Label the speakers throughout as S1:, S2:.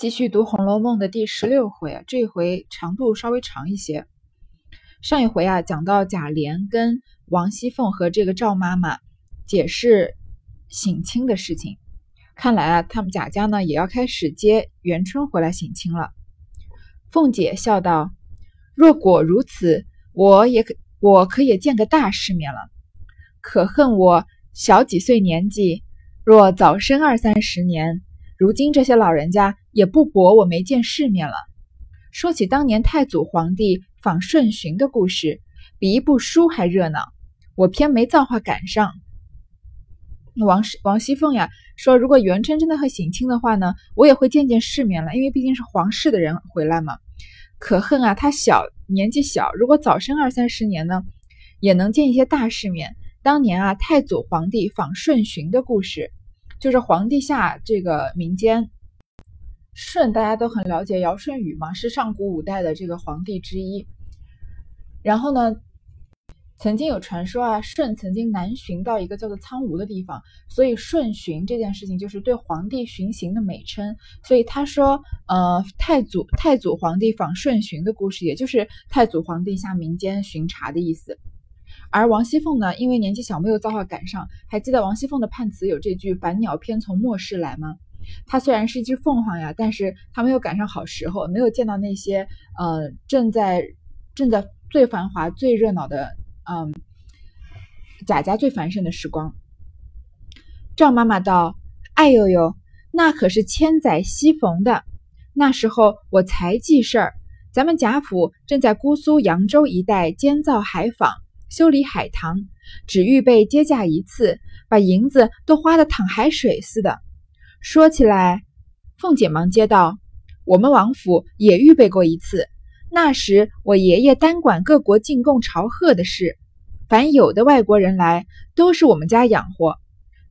S1: 继续读《红楼梦》的第十六回，这回长度稍微长一些。上一回啊，讲到贾琏跟王熙凤和这个赵妈妈解释省亲的事情，看来啊，他们贾家呢也要开始接元春回来省亲了。凤姐笑道：“若果如此，我也可我可也见个大世面了。可恨我小几岁年纪，若早生二三十年。”如今这些老人家也不驳我没见世面了。说起当年太祖皇帝访顺巡的故事，比一部书还热闹。我偏没造化赶上。王王熙凤呀说，如果元春真的会省亲的话呢，我也会见见世面了，因为毕竟是皇室的人回来嘛。可恨啊，他小年纪小，如果早生二三十年呢，也能见一些大世面。当年啊，太祖皇帝访顺巡的故事。就是皇帝下这个民间，舜大家都很了解，尧舜禹嘛，是上古五代的这个皇帝之一。然后呢，曾经有传说啊，舜曾经南巡到一个叫做苍梧的地方，所以舜巡这件事情就是对皇帝巡行的美称。所以他说，呃，太祖太祖皇帝访舜巡的故事，也就是太祖皇帝下民间巡查的意思。而王熙凤呢，因为年纪小，没有造化赶上。还记得王熙凤的判词有这句“凡鸟偏从末世来”吗？她虽然是一只凤凰呀，但是她没有赶上好时候，没有见到那些呃正在正在最繁华、最热闹的嗯贾家最繁盛的时光。赵妈妈道：“哎呦呦，那可是千载西逢的。那时候我才记事儿，咱们贾府正在姑苏扬州一带监造海坊。”修理海棠，只预备接驾一次，把银子都花得淌海水似的。说起来，凤姐忙接道：“我们王府也预备过一次，那时我爷爷单管各国进贡朝贺的事，凡有的外国人来，都是我们家养活。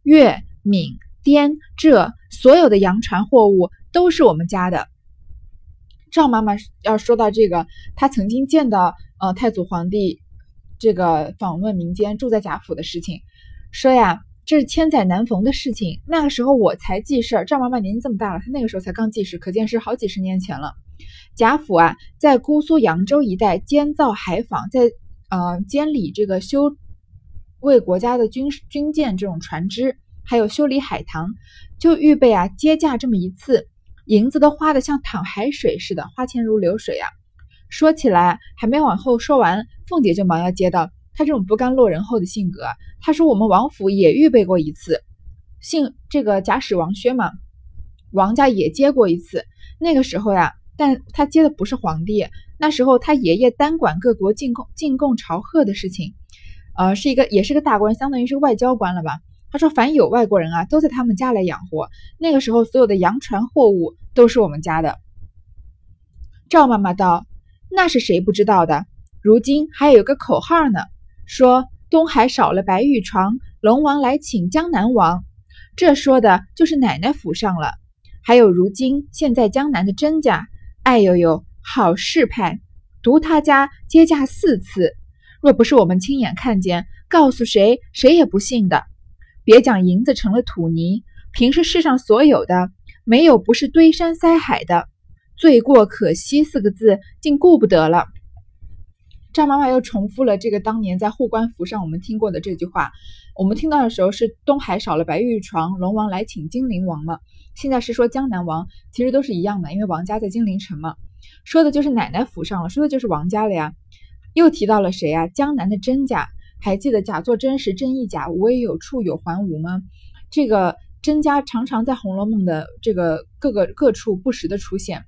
S1: 粤、闽、滇、浙所有的洋船货物都是我们家的。”赵妈妈要说到这个，她曾经见到呃太祖皇帝。这个访问民间住在贾府的事情，说呀，这是千载难逢的事情。那个时候我才记事儿，赵妈妈年纪这么大了，她那个时候才刚记事，可见是好几十年前了。贾府啊，在姑苏扬州一带监造海防，在呃监理这个修为国家的军军舰这种船只，还有修理海棠，就预备啊接驾这么一次，银子都花的像淌海水似的，花钱如流水啊。说起来，还没往后说完，凤姐就忙要接到她这种不甘落人后的性格。她说：“我们王府也预备过一次，姓这个贾史王薛嘛，王家也接过一次。那个时候呀，但他接的不是皇帝，那时候他爷爷单管各国进贡进贡朝贺的事情，呃，是一个也是个大官，相当于是外交官了吧。他说，凡有外国人啊，都在他们家来养活。那个时候，所有的洋船货物都是我们家的。”赵妈妈道。那是谁不知道的？如今还有个口号呢，说东海少了白玉床，龙王来请江南王。这说的就是奶奶府上了。还有如今现在江南的甄家，哎呦呦，好事派，独他家接驾四次。若不是我们亲眼看见，告诉谁，谁也不信的。别讲银子成了土泥，平时世上所有的，没有不是堆山塞海的。罪过可惜四个字，竟顾不得了。赵妈妈又重复了这个当年在护官符上我们听过的这句话。我们听到的时候是东海少了白玉床，龙王来请金陵王嘛。现在是说江南王，其实都是一样的，因为王家在金陵城嘛。说的就是奶奶府上了，说的就是王家了呀。又提到了谁啊？江南的甄家，还记得假作真时真亦假，无为有处有还无吗？这个甄家常常在《红楼梦》的这个各个各处不时的出现。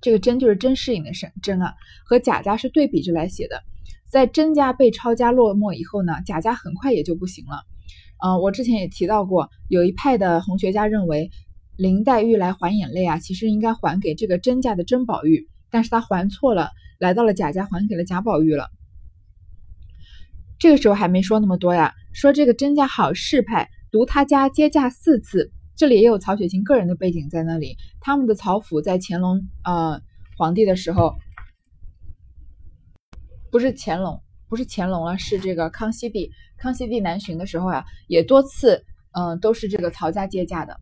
S1: 这个甄就是甄士隐的甄甄啊，和贾家是对比着来写的。在甄家被抄家落寞以后呢，贾家很快也就不行了。嗯，我之前也提到过，有一派的红学家认为，林黛玉来还眼泪啊，其实应该还给这个甄家的甄宝玉，但是他还错了，来到了贾家还给了贾宝玉了。这个时候还没说那么多呀，说这个甄家好势派，独他家接驾四次。这里也有曹雪芹个人的背景在那里。他们的曹府在乾隆呃皇帝的时候，不是乾隆，不是乾隆了，是这个康熙帝。康熙帝南巡的时候啊，也多次嗯都是这个曹家接驾的。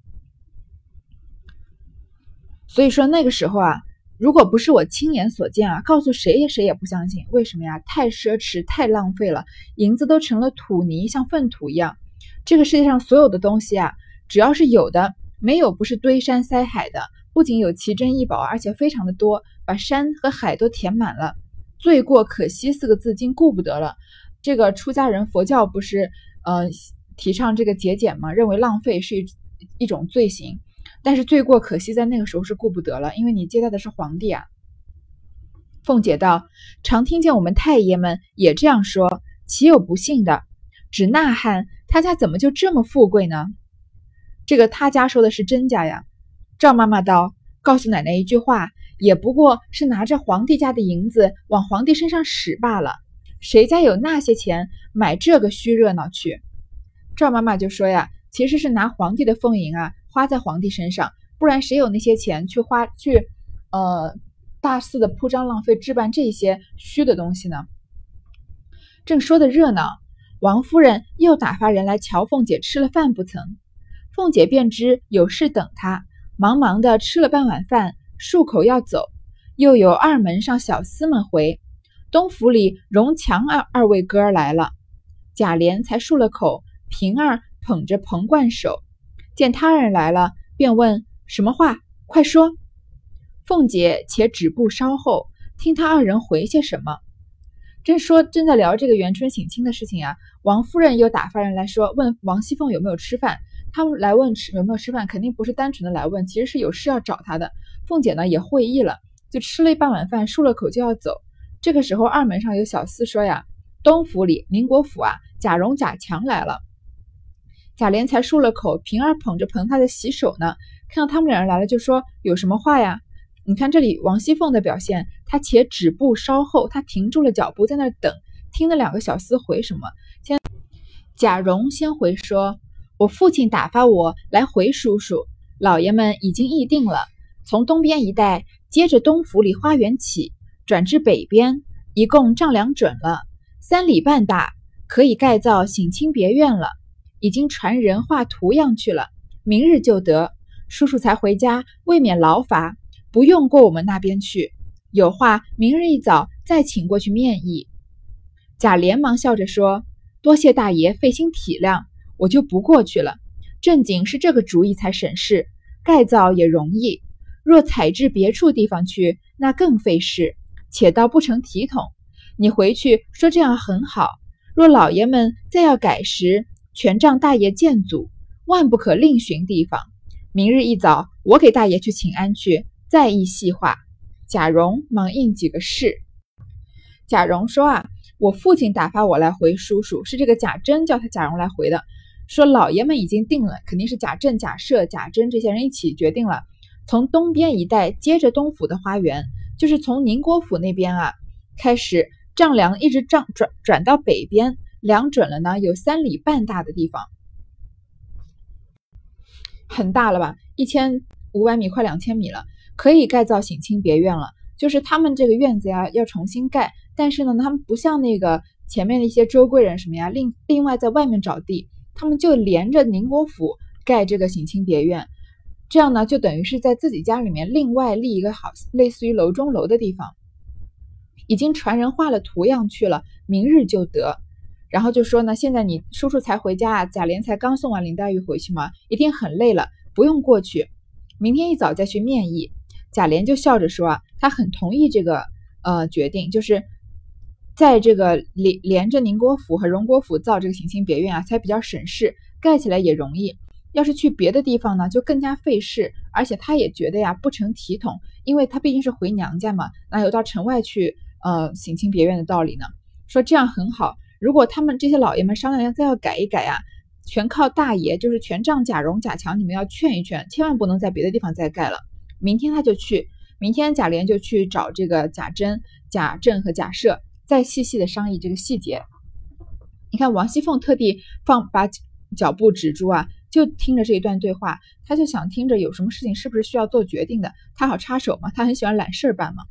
S1: 所以说那个时候啊，如果不是我亲眼所见啊，告诉谁也谁也不相信。为什么呀？太奢侈，太浪费了，银子都成了土泥，像粪土一样。这个世界上所有的东西啊，只要是有的，没有不是堆山塞海的。不仅有奇珍异宝，而且非常的多，把山和海都填满了。罪过可惜四个字，竟顾不得了。这个出家人佛教不是呃提倡这个节俭吗？认为浪费是一一种罪行，但是罪过可惜在那个时候是顾不得了，因为你接待的是皇帝啊。凤姐道：“常听见我们太爷们也这样说，岂有不信的？指那汉他家怎么就这么富贵呢？这个他家说的是真家呀。”赵妈妈道：“告诉奶奶一句话，也不过是拿着皇帝家的银子往皇帝身上使罢了。谁家有那些钱买这个虚热闹去？”赵妈妈就说：“呀，其实是拿皇帝的俸银啊，花在皇帝身上，不然谁有那些钱去花去，呃，大肆的铺张浪费置办这些虚的东西呢？”正说的热闹，王夫人又打发人来瞧凤姐吃了饭不曾，凤姐便知有事等她。忙忙的吃了半碗饭，漱口要走，又有二门上小厮们回，东府里荣强二二位哥儿来了。贾琏才漱了口，平儿捧着彭冠手，见他人来了，便问什么话，快说。凤姐且止步稍后，听他二人回些什么。正说正在聊这个元春省亲的事情啊，王夫人又打发人来说，问王熙凤有没有吃饭。他们来问吃有没有吃饭，肯定不是单纯的来问，其实是有事要找他的。凤姐呢也会意了，就吃了一半碗饭，漱了口就要走。这个时候二门上有小厮说呀：“东府里宁国府啊，贾蓉、贾强来了。”贾琏才漱了口，平儿捧着盆他在洗手呢，看到他们两人来了，就说：“有什么话呀？”你看这里王熙凤的表现，她且止步稍后，她停住了脚步，在那等，听那两个小厮回什么。先贾蓉先回说。我父亲打发我来回叔叔，老爷们已经议定了，从东边一带接着东府里花园起，转至北边，一共丈量准了，三里半大，可以盖造省亲别院了。已经传人画图样去了，明日就得。叔叔才回家，未免劳乏，不用过我们那边去。有话明日一早再请过去面议。贾连忙笑着说：“多谢大爷费心体谅。”我就不过去了。正经是这个主意才省事，盖造也容易。若采至别处地方去，那更费事，且倒不成体统。你回去说这样很好。若老爷们再要改时，全仗大爷见阻，万不可另寻地方。明日一早，我给大爷去请安去，再议细话。贾蓉忙应几个是。贾蓉说啊，我父亲打发我来回叔叔，是这个贾珍叫他贾蓉来回的。说老爷们已经定了，肯定是贾政、贾赦、贾珍这些人一起决定了，从东边一带接着东府的花园，就是从宁国府那边啊开始丈量，一直丈转转到北边，量准了呢，有三里半大的地方，很大了吧？一千五百米，快两千米了，可以盖造省亲别院了。就是他们这个院子呀要重新盖，但是呢，他们不像那个前面的一些周贵人什么呀，另另外在外面找地。他们就连着宁国府盖这个省亲别院，这样呢，就等于是在自己家里面另外立一个好类似于楼中楼的地方。已经传人画了图样去了，明日就得。然后就说呢，现在你叔叔才回家啊，贾琏才刚送完林黛玉回去嘛，一定很累了，不用过去，明天一早再去面议。贾琏就笑着说啊，他很同意这个呃决定，就是。在这个连连着宁国府和荣国府造这个省亲别院啊，才比较省事，盖起来也容易。要是去别的地方呢，就更加费事，而且他也觉得呀不成体统，因为他毕竟是回娘家嘛，哪有到城外去呃省亲别院的道理呢？说这样很好，如果他们这些老爷们商量要再要改一改啊，全靠大爷，就是全仗贾蓉、贾强，你们要劝一劝，千万不能在别的地方再盖了。明天他就去，明天贾琏就去找这个贾珍、贾政和贾赦。再细细的商议这个细节，你看王熙凤特地放把脚步止住啊，就听着这一段对话，她就想听着有什么事情是不是需要做决定的，她好插手嘛，她很喜欢揽事儿办嘛。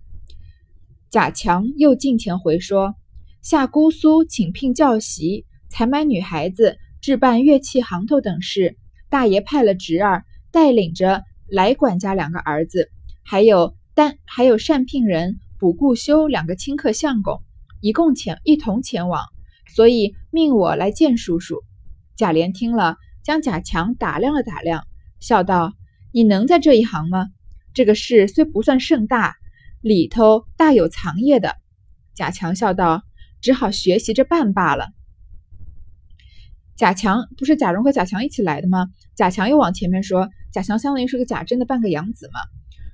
S1: 贾强又近前回说，下姑苏请聘教习，采买女孩子，置办乐器行头等事，大爷派了侄儿带领着来管家两个儿子，还有单还有善聘人、卜固修两个亲客相公，一共前一同前往，所以命我来见叔叔。贾琏听了，将贾强打量了打量，笑道：“你能在这一行吗？这个事虽不算盛大，里头大有藏掖的。”贾强笑道：“只好学习着办罢了。”贾强不是贾蓉和贾强一起来的吗？贾强又往前面说，贾强相当于是个贾珍的半个养子嘛。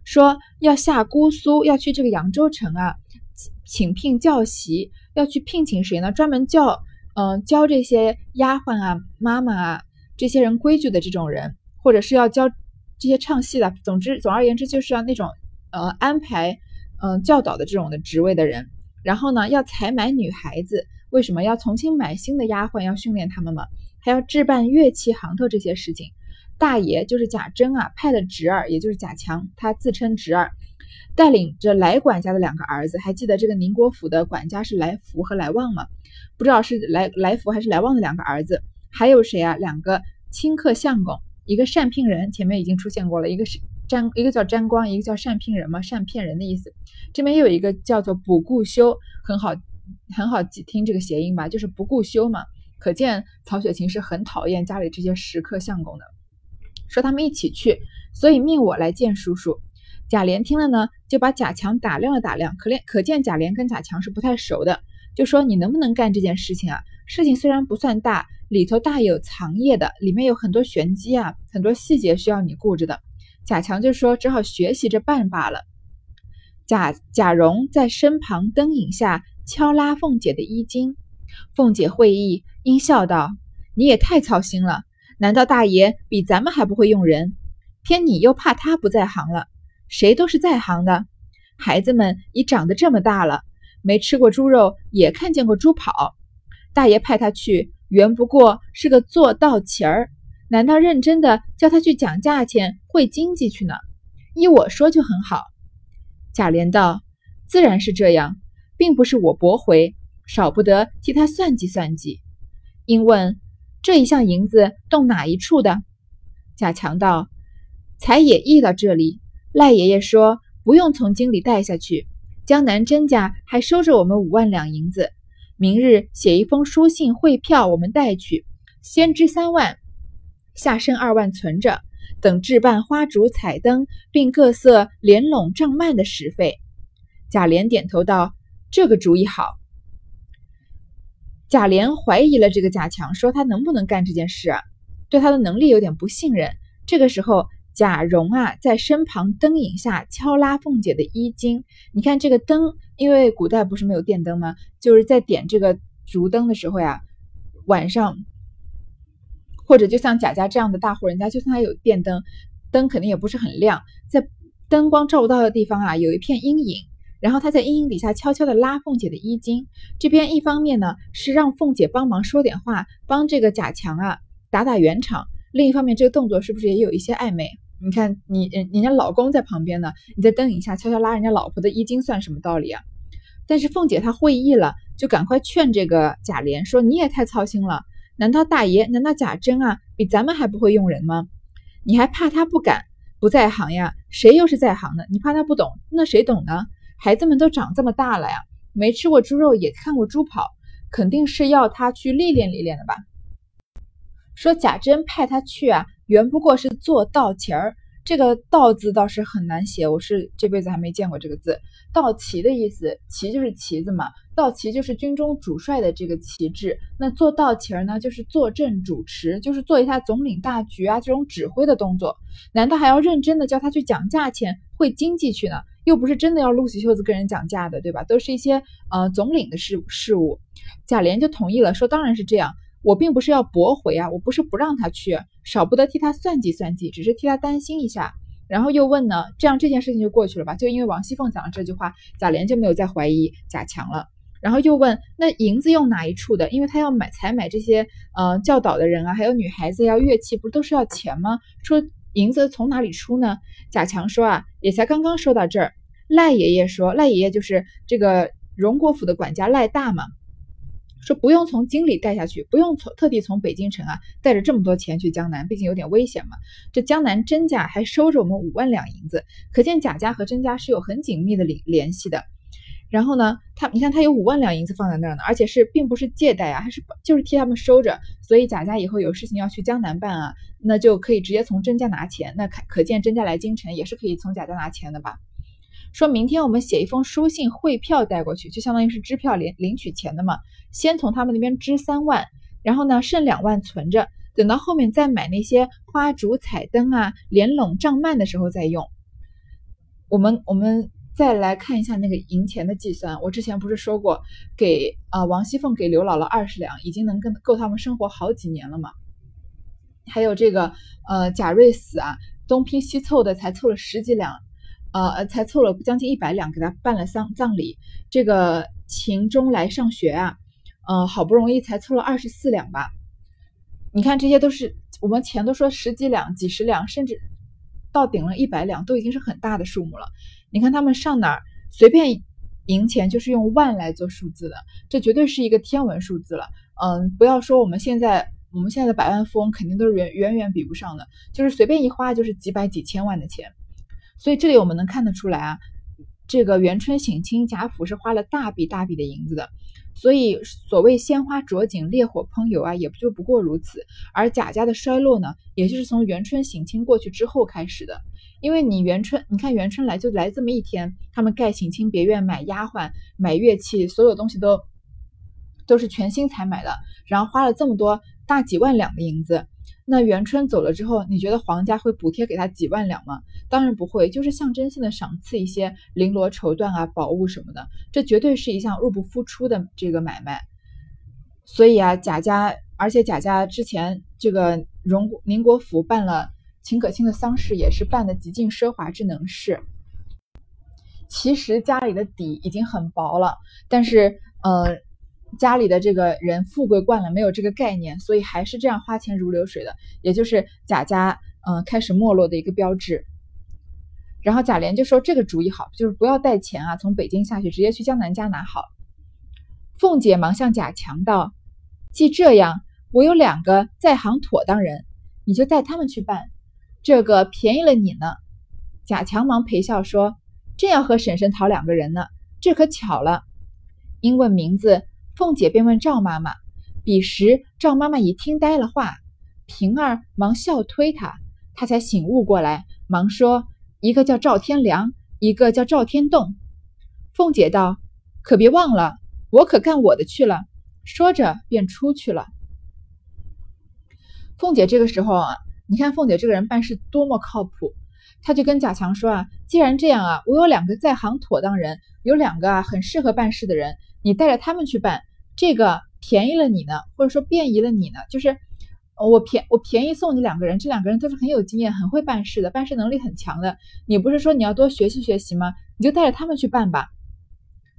S1: 说要下姑苏，要去这个扬州城啊，请聘教习，要去聘请谁呢？专门教，嗯，教这些丫鬟啊、妈妈啊这些人规矩的这种人，或者是要教这些唱戏的。总之，总而言之，就是要那种，呃，安排，嗯，教导的这种的职位的人。然后呢，要采买女孩子。为什么要重新买新的丫鬟，要训练他们吗？还要置办乐器行头这些事情。大爷就是贾珍啊，派的侄儿，也就是贾强，他自称侄儿，带领着来管家的两个儿子。还记得这个宁国府的管家是来福和来旺吗？不知道是来来福还是来旺的两个儿子。还有谁啊？两个亲客相公，一个善聘人，前面已经出现过了，一个是沾，一个叫沾光，一个叫善聘人嘛，善骗人的意思。这边又有一个叫做卜固修，很好。很好记听这个谐音吧，就是不顾修嘛。可见曹雪芹是很讨厌家里这些食客相公的。说他们一起去，所以命我来见叔叔。贾琏听了呢，就把贾强打量了打量，可怜可见贾琏跟贾强是不太熟的，就说你能不能干这件事情啊？事情虽然不算大，里头大有藏掖的，里面有很多玄机啊，很多细节需要你顾着的。贾强就说只好学习着办罢了。贾贾蓉在身旁灯影下。敲拉凤姐的衣襟，凤姐会意，阴笑道：“你也太操心了，难道大爷比咱们还不会用人？偏你又怕他不在行了？谁都是在行的。孩子们已长得这么大了，没吃过猪肉，也看见过猪跑。大爷派他去，原不过是个做道旗儿，难道认真的叫他去讲价钱、会经济去呢？依我说就很好。”贾琏道：“自然是这样。”并不是我驳回，少不得替他算计算计。因问这一项银子动哪一处的？贾强道：“才也议到这里，赖爷爷说不用从京里带下去，江南甄家还收着我们五万两银子。明日写一封书信汇票，我们带去，先支三万，下剩二万存着，等置办花烛彩灯，并各色帘笼帐幔的时费。”贾琏点头道。这个主意好。贾琏怀疑了这个贾强，说他能不能干这件事？对他的能力有点不信任。这个时候，贾蓉啊在身旁灯影下敲拉凤姐的衣襟。你看这个灯，因为古代不是没有电灯吗？就是在点这个烛灯的时候呀，晚上或者就像贾家这样的大户人家，就算他有电灯，灯肯定也不是很亮，在灯光照不到的地方啊，有一片阴影。然后他在阴影底下悄悄地拉凤姐的衣襟，这边一方面呢是让凤姐帮忙说点话，帮这个贾强啊打打圆场；另一方面，这个动作是不是也有一些暧昧？你看，你人人家老公在旁边呢，你在灯影下悄悄拉人家老婆的衣襟，算什么道理啊？但是凤姐她会意了，就赶快劝这个贾琏说：“你也太操心了，难道大爷，难道贾珍啊比咱们还不会用人吗？你还怕他不敢不在行呀？谁又是在行的？你怕他不懂，那谁懂呢？”孩子们都长这么大了呀，没吃过猪肉，也看过猪跑，肯定是要他去历练历练的吧。说贾珍派他去啊，原不过是做道旗儿。这个“道”字倒是很难写，我是这辈子还没见过这个字。道旗的意思，旗就是旗子嘛，道旗就是军中主帅的这个旗帜。那做道旗儿呢，就是坐镇主持，就是做一下总领大局啊这种指挥的动作。难道还要认真的叫他去讲价钱、会经济去呢？又不是真的要撸起袖子跟人讲价的，对吧？都是一些呃总领的事事务。贾琏就同意了，说当然是这样。我并不是要驳回啊，我不是不让他去，少不得替他算计算计，只是替他担心一下。然后又问呢，这样这件事情就过去了吧？就因为王熙凤讲了这句话，贾琏就没有再怀疑贾强了。然后又问，那银子用哪一处的？因为他要买采买这些呃教导的人啊，还有女孩子要乐器，不都是要钱吗？说。银子从哪里出呢？贾强说啊，也才刚刚说到这儿。赖爷爷说，赖爷爷就是这个荣国府的管家赖大嘛，说不用从京里带下去，不用从特地从北京城啊带着这么多钱去江南，毕竟有点危险嘛。这江南甄家还收着我们五万两银子，可见贾家和甄家是有很紧密的联联系的。然后呢，他你看他有五万两银子放在那儿呢，而且是并不是借贷啊，还是就是替他们收着。所以贾家以后有事情要去江南办啊，那就可以直接从甄家拿钱。那可可见甄家来京城也是可以从贾家拿钱的吧？说明天我们写一封书信汇票带过去，就相当于是支票领领取钱的嘛。先从他们那边支三万，然后呢剩两万存着，等到后面再买那些花烛彩灯啊、帘笼帐幔的时候再用。我们我们再来看一下那个银钱的计算。我之前不是说过，给啊王熙凤给刘姥姥二十两，已经能跟够他们生活好几年了嘛。还有这个呃贾瑞死啊，东拼西凑的才凑了十几两。呃，才凑了将近一百两，给他办了丧葬礼。这个秦钟来上学啊，呃，好不容易才凑了二十四两吧。你看，这些都是我们钱都说十几两、几十两，甚至到顶了一百两，都已经是很大的数目了。你看他们上哪儿随便赢钱，就是用万来做数字的，这绝对是一个天文数字了。嗯，不要说我们现在，我们现在的百万富翁肯定都是远远远比不上的，就是随便一花就是几百几千万的钱。所以这里我们能看得出来啊，这个元春省亲，贾府是花了大笔大笔的银子的。所以所谓鲜花着锦，烈火烹油啊，也不就不过如此。而贾家的衰落呢，也就是从元春省亲过去之后开始的。因为你元春，你看元春来就来这么一天，他们盖省亲别院，买丫鬟，买乐器，所有东西都都是全新才买的，然后花了这么多大几万两的银子。那元春走了之后，你觉得皇家会补贴给他几万两吗？当然不会，就是象征性的赏赐一些绫罗绸缎啊、宝物什么的，这绝对是一项入不敷出的这个买卖。所以啊，贾家，而且贾家之前这个荣宁国府办了秦可卿的丧事，也是办的极尽奢华之能事。其实家里的底已经很薄了，但是呃。家里的这个人富贵惯了，没有这个概念，所以还是这样花钱如流水的，也就是贾家嗯开始没落的一个标志。然后贾琏就说这个主意好，就是不要带钱啊，从北京下去，直接去江南家拿好。凤姐忙向贾强道：“既这样，我有两个在行妥当人，你就带他们去办，这个便宜了你呢。”贾强忙陪笑说：“正要和婶婶讨两个人呢，这可巧了。”因问名字。凤姐便问赵妈妈，彼时赵妈妈已听呆了话，平儿忙笑推她，她才醒悟过来，忙说：“一个叫赵天良，一个叫赵天栋。”凤姐道：“可别忘了，我可干我的去了。”说着便出去了。凤姐这个时候啊，你看凤姐这个人办事多么靠谱，她就跟贾强说啊：“既然这样啊，我有两个在行妥当人，有两个啊很适合办事的人。”你带着他们去办，这个便宜了你呢，或者说便宜了你呢，就是我便我便宜送你两个人，这两个人都是很有经验、很会办事的，办事能力很强的。你不是说你要多学习学习吗？你就带着他们去办吧。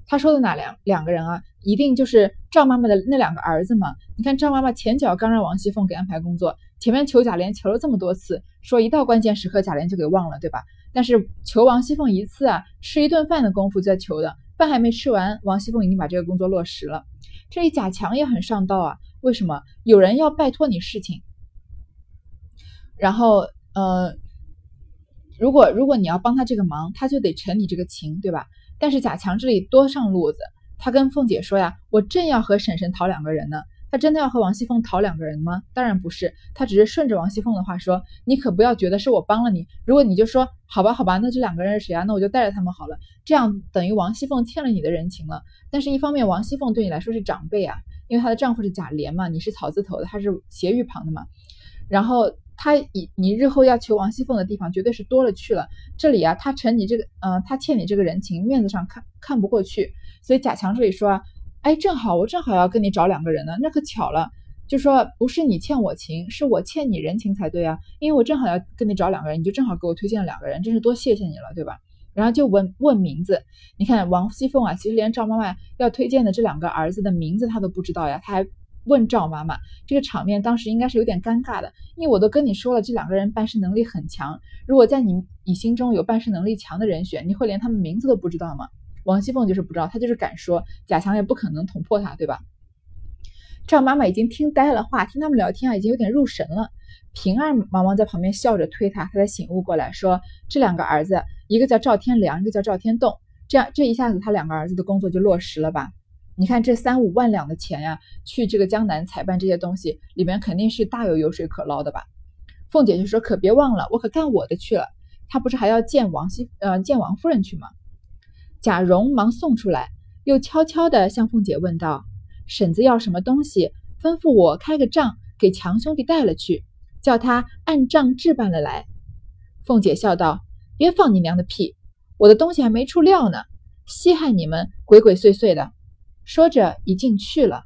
S1: 他说的哪两两个人啊？一定就是赵妈妈的那两个儿子嘛。你看赵妈妈前脚刚让王熙凤给安排工作，前面求贾琏求了这么多次，说一到关键时刻贾琏就给忘了，对吧？但是求王熙凤一次啊，吃一顿饭的功夫在求的。饭还没吃完，王熙凤已经把这个工作落实了。这里贾强也很上道啊，为什么？有人要拜托你事情，然后呃，如果如果你要帮他这个忙，他就得承你这个情，对吧？但是贾强这里多上路子，他跟凤姐说呀：“我正要和婶婶讨两个人呢。”他真的要和王熙凤讨两个人吗？当然不是，他只是顺着王熙凤的话说：“你可不要觉得是我帮了你。如果你就说好吧，好吧，那这两个人是谁啊？那我就带着他们好了。这样等于王熙凤欠了你的人情了。但是，一方面王熙凤对你来说是长辈啊，因为她的丈夫是贾琏嘛，你是草字头的，他是斜玉旁的嘛。然后他以你日后要求王熙凤的地方绝对是多了去了。这里啊，他承你这个，嗯，他欠你这个人情，面子上看看不过去，所以贾强这里说啊。”哎，正好我正好要跟你找两个人呢，那可巧了，就说不是你欠我情，是我欠你人情才对啊，因为我正好要跟你找两个人，你就正好给我推荐了两个人，真是多谢谢你了，对吧？然后就问问名字，你看王熙凤啊，其实连赵妈妈要推荐的这两个儿子的名字她都不知道呀，她还问赵妈妈，这个场面当时应该是有点尴尬的，因为我都跟你说了，这两个人办事能力很强，如果在你你心中有办事能力强的人选，你会连他们名字都不知道吗？王熙凤就是不知道，她就是敢说，贾强也不可能捅破她，对吧？赵妈妈已经听呆了话，听他们聊天啊，已经有点入神了。平儿忙忙在旁边笑着推她，她才醒悟过来，说：“这两个儿子，一个叫赵天良，一个叫赵天栋。这样，这一下子他两个儿子的工作就落实了吧？你看这三五万两的钱呀，去这个江南采办这些东西，里面肯定是大有油水可捞的吧？”凤姐就说：“可别忘了，我可干我的去了。他不是还要见王熙呃见王夫人去吗？”贾蓉忙送出来，又悄悄地向凤姐问道：“婶子要什么东西，吩咐我开个账，给强兄弟带了去。”叫他按账置办了来。凤姐笑道：“别放你娘的屁！我的东西还没出料呢，稀罕你们鬼鬼祟祟的。”说着已经去了。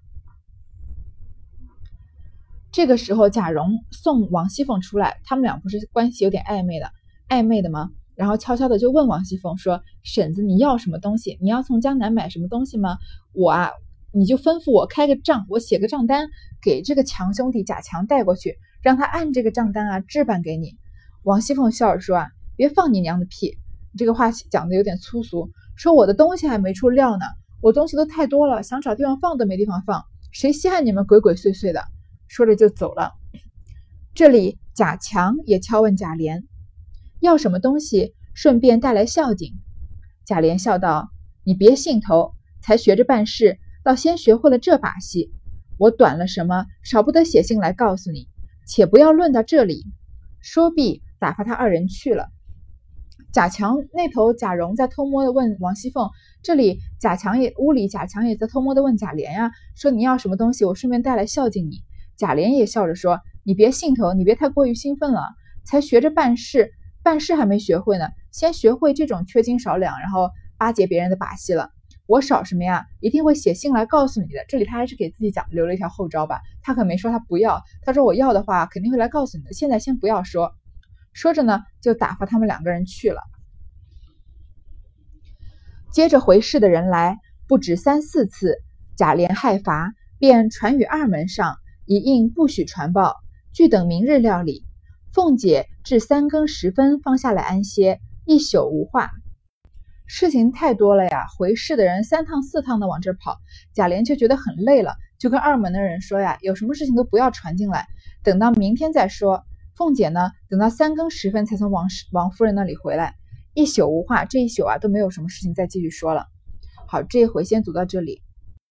S1: 这个时候，贾蓉送王熙凤出来，他们俩不是关系有点暧昧的，暧昧的吗？然后悄悄的就问王熙凤说：“婶子，你要什么东西？你要从江南买什么东西吗？我啊，你就吩咐我开个账，我写个账单给这个强兄弟贾强带过去。”让他按这个账单啊置办给你。王熙凤笑着说：“啊，别放你娘的屁！这个话讲的有点粗俗。说我的东西还没出料呢，我东西都太多了，想找地方放都没地方放。谁稀罕你们鬼鬼祟祟的？”说着就走了。这里贾强也敲问贾琏要什么东西，顺便带来孝敬。贾琏笑道：“你别兴头，才学着办事，倒先学会了这把戏。我短了什么，少不得写信来告诉你。”且不要论到这里，说毕，打发他二人去了。贾强那头，贾蓉在偷摸的问王熙凤：“这里贾强也屋里，贾强也在偷摸的问贾琏呀，说你要什么东西，我顺便带来孝敬你。”贾琏也笑着说：“你别兴头，你别太过于兴奋了，才学着办事，办事还没学会呢，先学会这种缺斤少两，然后巴结别人的把戏了。”我少什么呀？一定会写信来告诉你的。这里他还是给自己讲留了一条后招吧。他可没说他不要，他说我要的话肯定会来告诉你的。现在先不要说。说着呢，就打发他们两个人去了。接着回事的人来不止三四次，贾琏害乏，便传与二门上，一应不许传报，俱等明日料理。凤姐至三更时分方下来安歇，一宿无话。事情太多了呀，回事的人三趟四趟的往这跑，贾琏却觉得很累了，就跟二门的人说呀，有什么事情都不要传进来，等到明天再说。凤姐呢，等到三更时分才从王王夫人那里回来，一宿无话，这一宿啊都没有什么事情再继续说了。好，这一回先读到这里。